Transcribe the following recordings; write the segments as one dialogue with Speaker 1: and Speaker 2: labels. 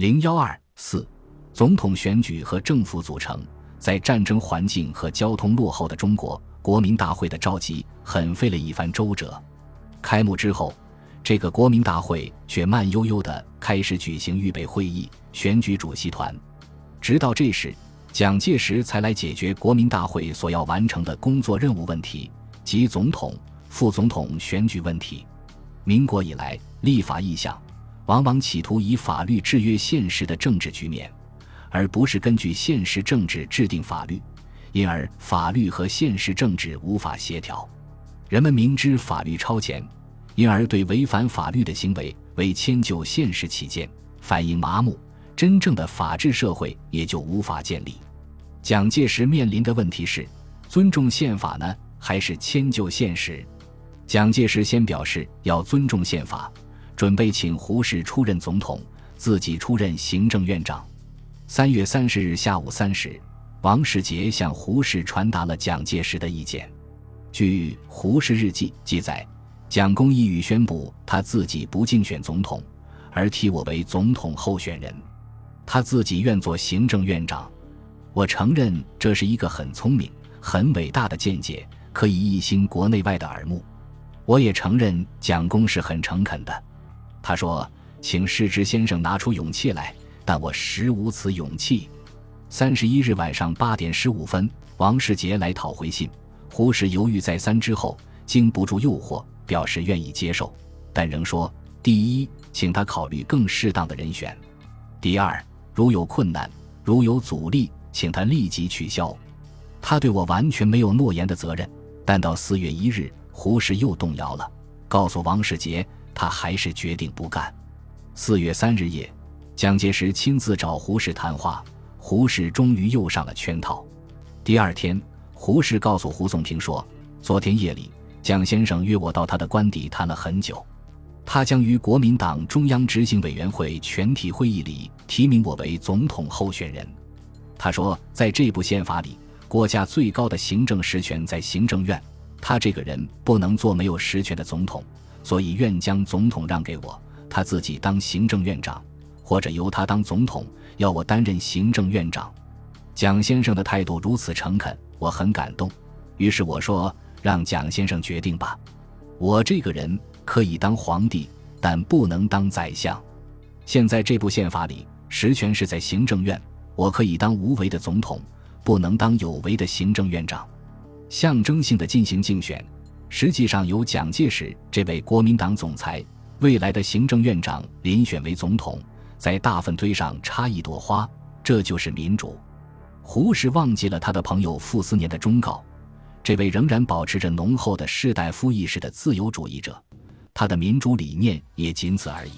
Speaker 1: 零幺二四，总统选举和政府组成，在战争环境和交通落后的中国，国民大会的召集很费了一番周折。开幕之后，这个国民大会却慢悠悠地开始举行预备会议，选举主席团。直到这时，蒋介石才来解决国民大会所要完成的工作任务问题，即总统、副总统选举问题。民国以来，立法意向往往企图以法律制约现实的政治局面，而不是根据现实政治制定法律，因而法律和现实政治无法协调。人们明知法律超前，因而对违反法律的行为为迁就现实起见，反应麻木，真正的法治社会也就无法建立。蒋介石面临的问题是：尊重宪法呢，还是迁就现实？蒋介石先表示要尊重宪法，准备请胡适出任总统，自己出任行政院长。三月三十日下午三时，王世杰向胡适传达了蒋介石的意见。据胡适日记记载，蒋公一语宣布他自己不竞选总统，而替我为总统候选人，他自己愿做行政院长。我承认这是一个很聪明、很伟大的见解，可以一兴国内外的耳目。我也承认蒋公是很诚恳的。他说：“请世之先生拿出勇气来，但我实无此勇气。”三十一日晚上八点十五分，王世杰来讨回信。胡适犹豫再三之后，经不住诱惑，表示愿意接受，但仍说：第一，请他考虑更适当的人选；第二，如有困难，如有阻力，请他立即取消。他对我完全没有诺言的责任。但到四月一日，胡适又动摇了，告诉王世杰，他还是决定不干。四月三日夜，蒋介石亲自找胡适谈话，胡适终于又上了圈套。第二天。胡适告诉胡颂平说：“昨天夜里，蒋先生约我到他的官邸谈了很久，他将于国民党中央执行委员会全体会议里提名我为总统候选人。他说，在这部宪法里，国家最高的行政实权在行政院，他这个人不能做没有实权的总统，所以愿将总统让给我，他自己当行政院长，或者由他当总统，要我担任行政院长。蒋先生的态度如此诚恳。”我很感动，于是我说：“让蒋先生决定吧。我这个人可以当皇帝，但不能当宰相。现在这部宪法里，实权是在行政院，我可以当无为的总统，不能当有为的行政院长。象征性的进行竞选，实际上由蒋介石这位国民党总裁未来的行政院长遴选为总统，在大粪堆上插一朵花，这就是民主。”胡适忘记了他的朋友傅斯年的忠告，这位仍然保持着浓厚的士大夫意识的自由主义者，他的民主理念也仅此而已。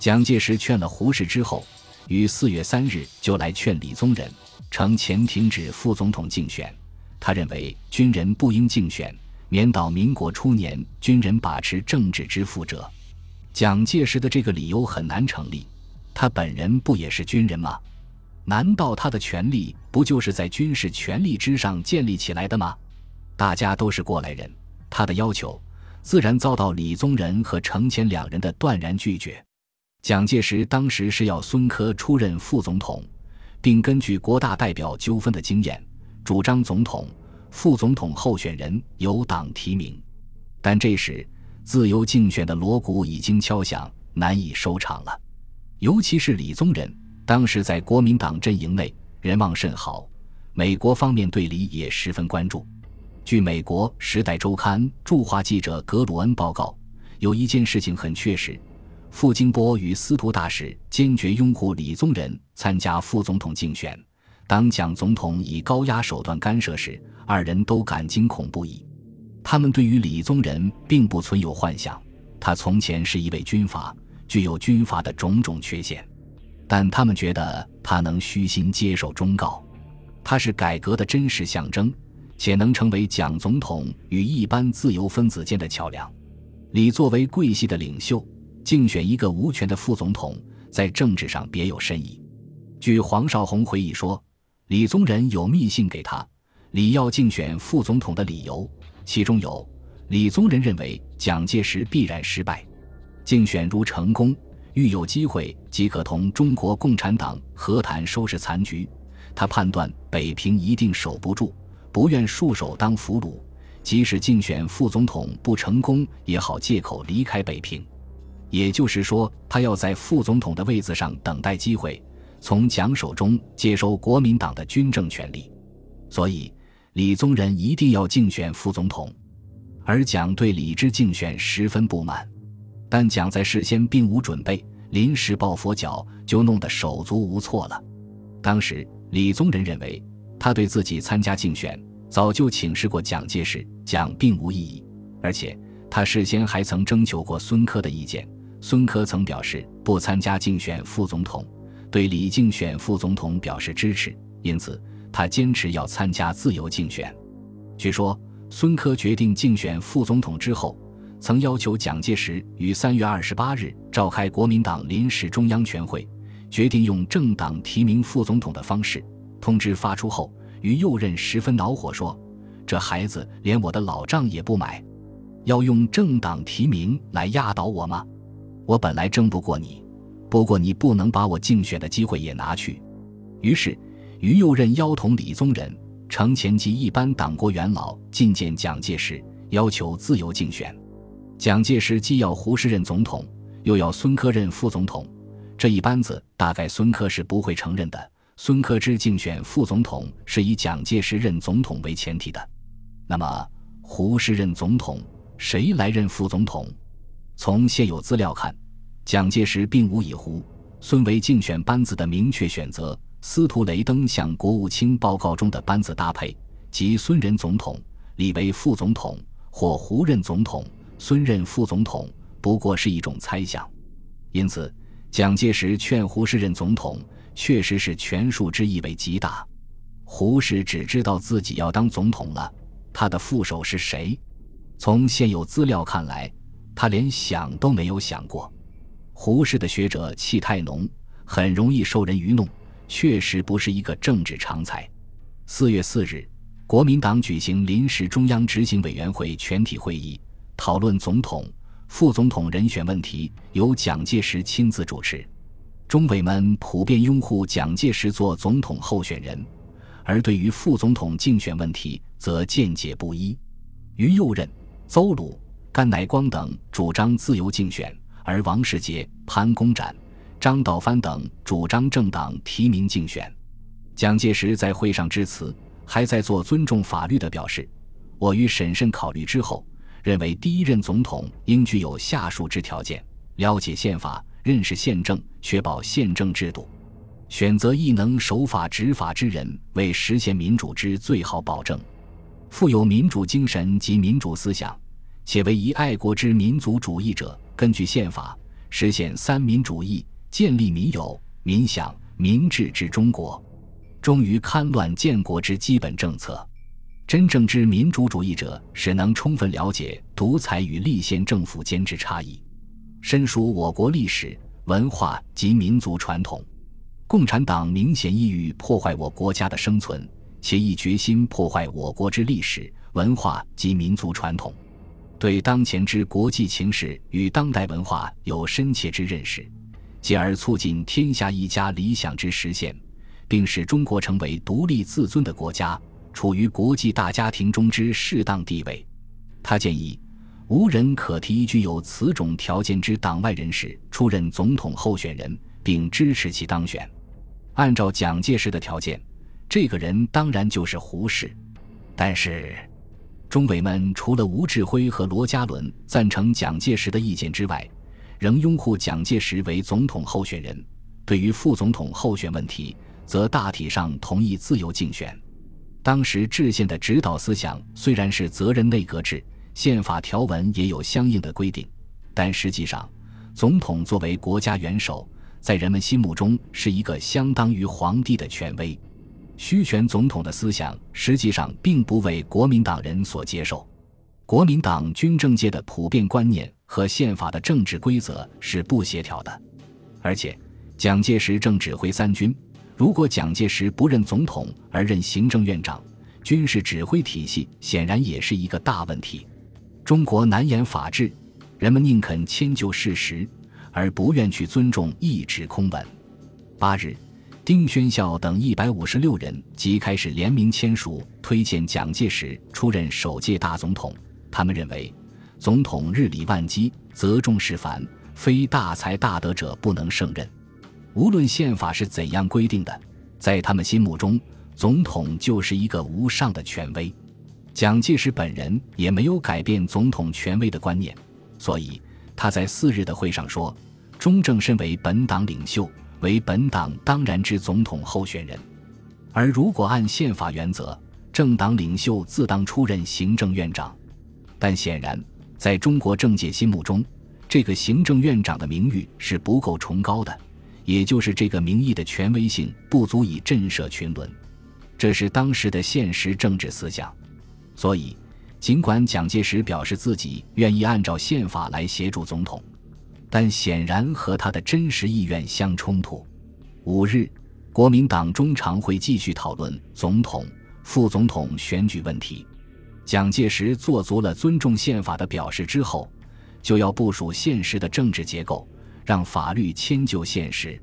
Speaker 1: 蒋介石劝了胡适之后，于四月三日就来劝李宗仁，称前停止副总统竞选。他认为军人不应竞选，免到民国初年军人把持政治之负者。蒋介石的这个理由很难成立，他本人不也是军人吗？难道他的权力不就是在军事权力之上建立起来的吗？大家都是过来人，他的要求自然遭到李宗仁和程潜两人的断然拒绝。蒋介石当时是要孙科出任副总统，并根据国大代表纠纷的经验，主张总统、副总统候选人由党提名。但这时自由竞选的锣鼓已经敲响，难以收场了。尤其是李宗仁。当时在国民党阵营内人望甚好，美国方面对李也十分关注。据美国《时代周刊》驻华记者格鲁恩报告，有一件事情很确实：傅京波与司徒大使坚决拥护李宗仁参加副总统竞选。当蒋总统以高压手段干涉时，二人都感惊恐不已。他们对于李宗仁并不存有幻想，他从前是一位军阀，具有军阀的种种缺陷。但他们觉得他能虚心接受忠告，他是改革的真实象征，且能成为蒋总统与一般自由分子间的桥梁。李作为贵系的领袖，竞选一个无权的副总统，在政治上别有深意。据黄绍竑回忆说，李宗仁有密信给他，李要竞选副总统的理由，其中有李宗仁认为蒋介石必然失败，竞选如成功。遇有机会即可同中国共产党和谈收拾残局。他判断北平一定守不住，不愿束手当俘虏。即使竞选副总统不成功，也好借口离开北平。也就是说，他要在副总统的位子上等待机会，从蒋手中接收国民党的军政权力。所以，李宗仁一定要竞选副总统，而蒋对李之竞选十分不满。但蒋在事先并无准备，临时抱佛脚，就弄得手足无措了。当时，李宗仁认为他对自己参加竞选早就请示过蒋介石，蒋并无异议，而且他事先还曾征求过孙科的意见。孙科曾表示不参加竞选副总统，对李竞选副总统表示支持，因此他坚持要参加自由竞选。据说孙科决定竞选副总统之后，曾要求蒋介石于三月二十八日召开国民党临时中央全会，决定用政党提名副总统的方式。通知发出后，于右任十分恼火，说：“这孩子连我的老账也不买，要用政党提名来压倒我吗？”我本来争不过你，不过你不能把我竞选的机会也拿去。于是，于右任邀同李宗仁、程前及一般党国元老觐见蒋介石，要求自由竞选。蒋介石既要胡适任总统，又要孙科任副总统，这一班子大概孙科是不会承认的。孙科之竞选副总统是以蒋介石任总统为前提的。那么，胡适任总统，谁来任副总统？从现有资料看，蒋介石并无以胡、孙为竞选班子的明确选择。司徒雷登向国务卿报告中的班子搭配，即孙任总统，李为副总统，或胡任总统，孙任副总统，不过是一种猜想。因此，蒋介石劝胡适任总统，确实是权术之意味极大。胡适只知道自己要当总统了，他的副手是谁？从现有资料看来。他连想都没有想过，胡适的学者气太浓，很容易受人愚弄，确实不是一个政治常才。四月四日，国民党举行临时中央执行委员会全体会议，讨论总统、副总统人选问题，由蒋介石亲自主持。中委们普遍拥护蒋介石做总统候选人，而对于副总统竞选问题则见解不一。于右任、邹鲁。甘乃光等主张自由竞选，而王世杰、潘公展、张道藩等主张政党提名竞选。蒋介石在会上致辞，还在做尊重法律的表示：“我于审慎考虑之后，认为第一任总统应具有下述之条件：了解宪法，认识宪政，确保宪政制度，选择亦能守法执法之人，为实现民主之最好保证。富有民主精神及民主思想。”且为一爱国之民族主义者，根据宪法实现三民主义，建立民有、民享、民治之中国，终于戡乱建国之基本政策。真正之民主主义者，是能充分了解独裁与立宪政府间之差异，深熟我国历史文化及民族传统。共产党明显意欲破坏我国家的生存，且亦决心破坏我国之历史文化及民族传统。对当前之国际情势与当代文化有深切之认识，继而促进天下一家理想之实现，并使中国成为独立自尊的国家，处于国际大家庭中之适当地位。他建议，无人可提具有此种条件之党外人士出任总统候选人，并支持其当选。按照蒋介石的条件，这个人当然就是胡适，但是。中委们除了吴志辉和罗家伦赞成蒋介石的意见之外，仍拥护蒋介石为总统候选人。对于副总统候选问题，则大体上同意自由竞选。当时制宪的指导思想虽然是责任内阁制，宪法条文也有相应的规定，但实际上，总统作为国家元首，在人们心目中是一个相当于皇帝的权威。虚权总统的思想实际上并不为国民党人所接受，国民党军政界的普遍观念和宪法的政治规则是不协调的，而且蒋介石正指挥三军，如果蒋介石不任总统而任行政院长，军事指挥体系显然也是一个大问题。中国难言法治，人们宁肯迁就事实，而不愿去尊重一纸空文。八日，丁宣孝等一百五十六人即开始联名签署推荐蒋介石出任首届大总统。他们认为，总统日理万机，责重事繁，非大才大德者不能胜任。无论宪法是怎样规定的，在他们心目中，总统就是一个无上的权威。蒋介石本人也没有改变总统权威的观念，所以他在四日的会上说：“中正身为本党领袖，为本党当然之总统候选人。而如果按宪法原则，政党领袖自当出任行政院长。但显然，在中国政界心目中，这个行政院长的名誉是不够崇高的，也就是这个名义的权威性不足以震慑群伦。这是当时的现实政治思想。”所以，尽管蒋介石表示自己愿意按照宪法来协助总统，但显然和他的真实意愿相冲突。五日，国民党中常会继续讨论总统、副总统选举问题。蒋介石做足了尊重宪法的表示之后，就要部署现实的政治结构，让法律迁就现实。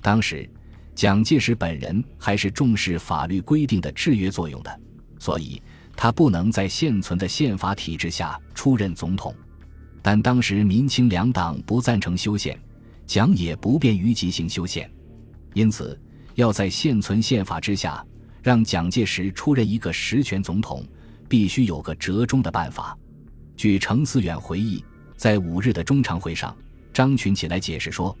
Speaker 1: 当时，蒋介石本人还是重视法律规定的制约作用的，所以。他不能在现存的宪法体制下出任总统，但当时民清两党不赞成修宪，蒋也不便于即行修宪，因此要在现存宪法之下让蒋介石出任一个实权总统，必须有个折中的办法。据程思远回忆，在五日的中常会上，张群起来解释说，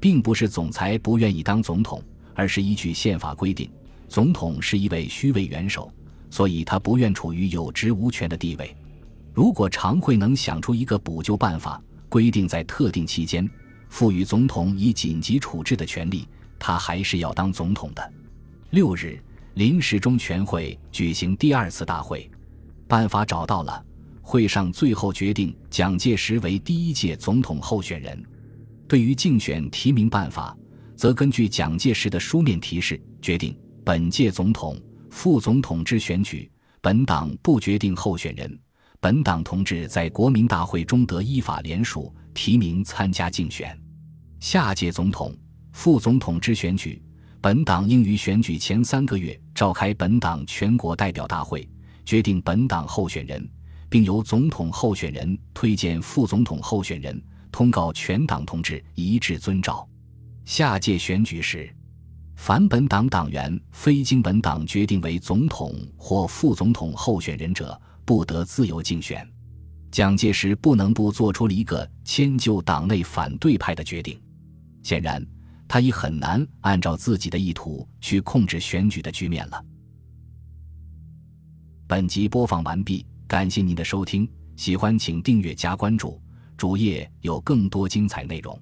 Speaker 1: 并不是总裁不愿意当总统，而是依据宪法规定，总统是一位虚位元首。所以他不愿处于有职无权的地位。如果常会能想出一个补救办法，规定在特定期间赋予总统以紧急处置的权利，他还是要当总统的。六日，临时中全会举行第二次大会，办法找到了。会上最后决定蒋介石为第一届总统候选人。对于竞选提名办法，则根据蒋介石的书面提示决定本届总统。副总统之选举，本党不决定候选人，本党同志在国民大会中得依法联署提名参加竞选。下届总统、副总统之选举，本党应于选举前三个月召开本党全国代表大会，决定本党候选人，并由总统候选人推荐副总统候选人，通告全党同志一致遵照。下届选举时。凡本党党员非经本党决定为总统或副总统候选人者，不得自由竞选。蒋介石不能不做出了一个迁就党内反对派的决定。显然，他已很难按照自己的意图去控制选举的局面了。本集播放完毕，感谢您的收听，喜欢请订阅加关注，主页有更多精彩内容。